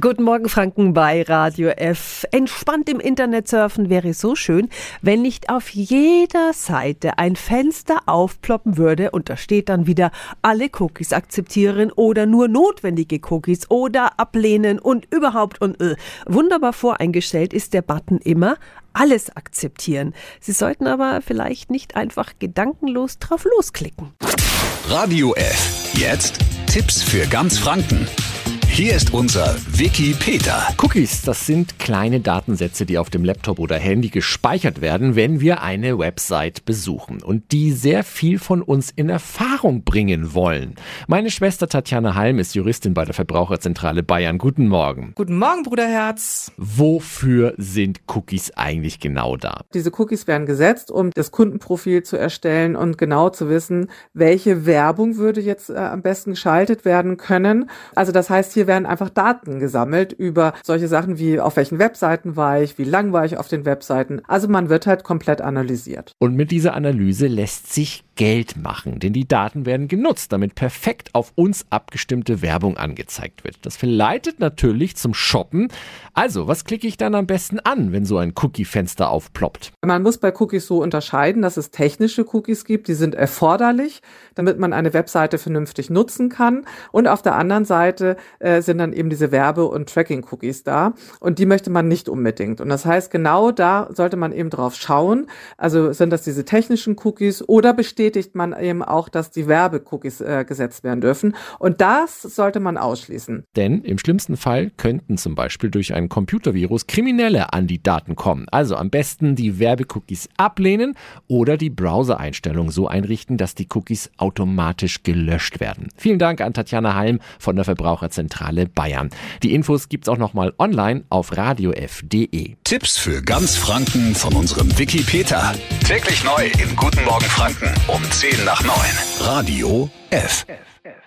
Guten Morgen, Franken bei Radio F. Entspannt im Internet surfen wäre so schön, wenn nicht auf jeder Seite ein Fenster aufploppen würde und da steht dann wieder alle Cookies akzeptieren oder nur notwendige Cookies oder ablehnen und überhaupt und äh. wunderbar voreingestellt ist der Button immer alles akzeptieren. Sie sollten aber vielleicht nicht einfach gedankenlos drauf losklicken. Radio F. Jetzt Tipps für ganz Franken. Hier ist unser Wiki Peter. Cookies, das sind kleine Datensätze, die auf dem Laptop oder Handy gespeichert werden, wenn wir eine Website besuchen und die sehr viel von uns in Erfahrung bringen wollen. Meine Schwester Tatjana Halm ist Juristin bei der Verbraucherzentrale Bayern. Guten Morgen. Guten Morgen, Bruderherz. Wofür sind Cookies eigentlich genau da? Diese Cookies werden gesetzt, um das Kundenprofil zu erstellen und genau zu wissen, welche Werbung würde jetzt äh, am besten geschaltet werden können. Also das heißt, hier hier werden einfach Daten gesammelt über solche Sachen wie auf welchen Webseiten war ich, wie lang war ich auf den Webseiten. Also man wird halt komplett analysiert. Und mit dieser Analyse lässt sich Geld machen, denn die Daten werden genutzt, damit perfekt auf uns abgestimmte Werbung angezeigt wird. Das verleitet natürlich zum Shoppen. Also, was klicke ich dann am besten an, wenn so ein Cookie-Fenster aufploppt? Man muss bei Cookies so unterscheiden, dass es technische Cookies gibt, die sind erforderlich, damit man eine Webseite vernünftig nutzen kann. Und auf der anderen Seite äh, sind dann eben diese Werbe- und Tracking-Cookies da. Und die möchte man nicht unbedingt. Und das heißt, genau da sollte man eben drauf schauen. Also sind das diese technischen Cookies oder bestätigt man eben auch, dass die Werbe-Cookies äh, gesetzt werden dürfen. Und das sollte man ausschließen. Denn im schlimmsten Fall könnten zum Beispiel durch ein Computervirus Kriminelle an die Daten kommen. Also am besten die Werbecookies ablehnen oder die Browser-Einstellung so einrichten, dass die Cookies automatisch gelöscht werden. Vielen Dank an Tatjana Halm von der Verbraucherzentrale Bayern. Die Infos gibt's auch nochmal online auf radiof.de. Tipps für ganz Franken von unserem Wiki Peter. Täglich neu in Guten Morgen Franken um 10 nach 9. Radio F. F.